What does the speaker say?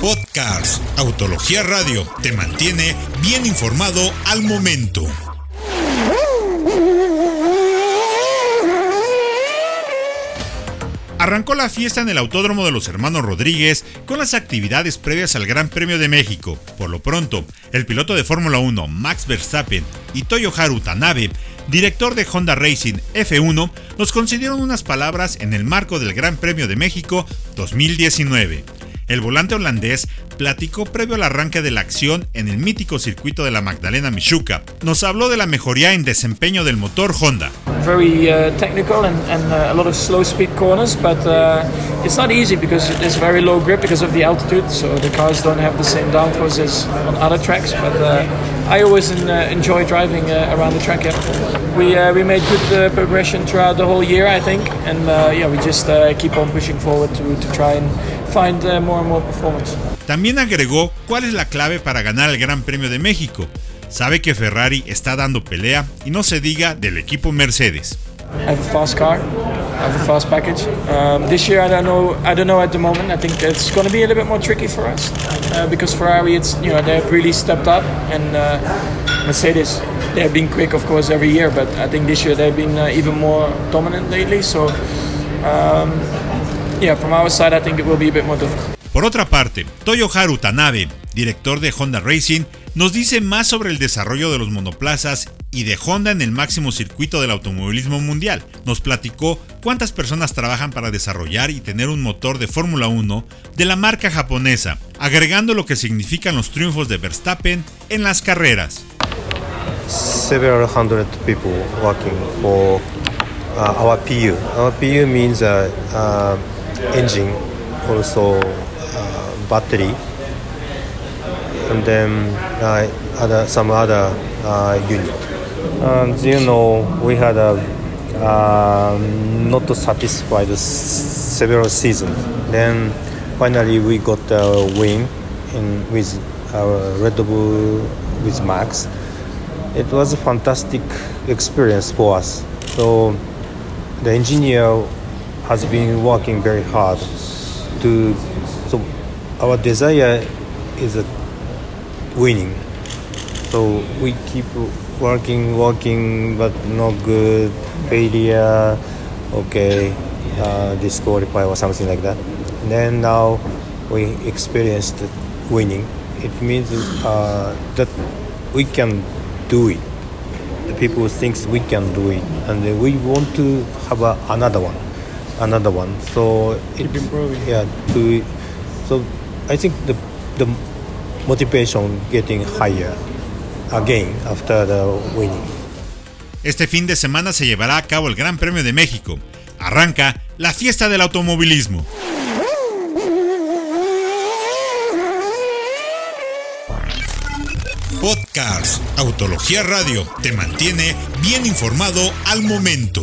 Podcast Autología Radio te mantiene bien informado al momento. Arrancó la fiesta en el Autódromo de los Hermanos Rodríguez con las actividades previas al Gran Premio de México. Por lo pronto, el piloto de Fórmula 1 Max Verstappen y Toyoharu Tanabe, director de Honda Racing F1, nos concedieron unas palabras en el marco del Gran Premio de México 2019. El volante holandés platicó previo al arranque de la acción en el mítico circuito de la Magdalena Michuca. Nos habló de la mejoría en desempeño del motor Honda. Very uh, technical and, and uh, a lot of slow speed corners, but uh, it's not easy because it's very low grip because of the altitude, so the cars don't have the same downforce as on other tracks. But uh, I always uh, enjoy driving uh, around the track. Yeah. We we made good progression throughout the whole year, I think, and yeah, we just keep on pushing forward to, to try and find more and more performance. También agregó cuál es la clave para ganar el Gran Premio de México. Sabe que Ferrari está dando pelea y no se diga del equipo Mercedes. I have a fast car. I have a fast package. Um, this year, I don't know. I don't know at the moment. I think it's going to be a little bit more tricky for us uh, because Ferrari, it's you know they've really stepped up, and uh, Mercedes, they've been quick, of course, every year. But I think this year they've been uh, even more dominant lately. So, um, yeah, from our side, I think it will be a bit more difficult. Por otra parte, Toyoharu Tanabe, director de Honda Racing, nos dice más sobre el desarrollo de los monoplazas y de Honda en el máximo circuito del automovilismo mundial. Nos platicó cuántas personas trabajan para desarrollar y tener un motor de Fórmula 1 de la marca japonesa, agregando lo que significan los triunfos de Verstappen en las carreras. Several hundred people working for uh, our PU. Our PU means uh, uh, engine, also battery, and then uh, other some other uh, unit. And you know, we had a uh, not satisfied several seasons. Then finally we got a win in with our Red Bull with Max. It was a fantastic experience for us. So the engineer has been working very hard to so our desire is a winning. So we keep working, working, but not good. Failure, okay, uh, disqualify or something like that. And then now we experienced winning. It means uh, that we can do it. The people think we can do it, and we want to have a, another one, another one. So keep improving. Yeah, to so I think the the motivation getting higher again after the winning. Este fin de semana se llevará a cabo el Gran Premio de México. Arranca la fiesta del automovilismo. Podcast Autología Radio te mantiene bien informado al momento.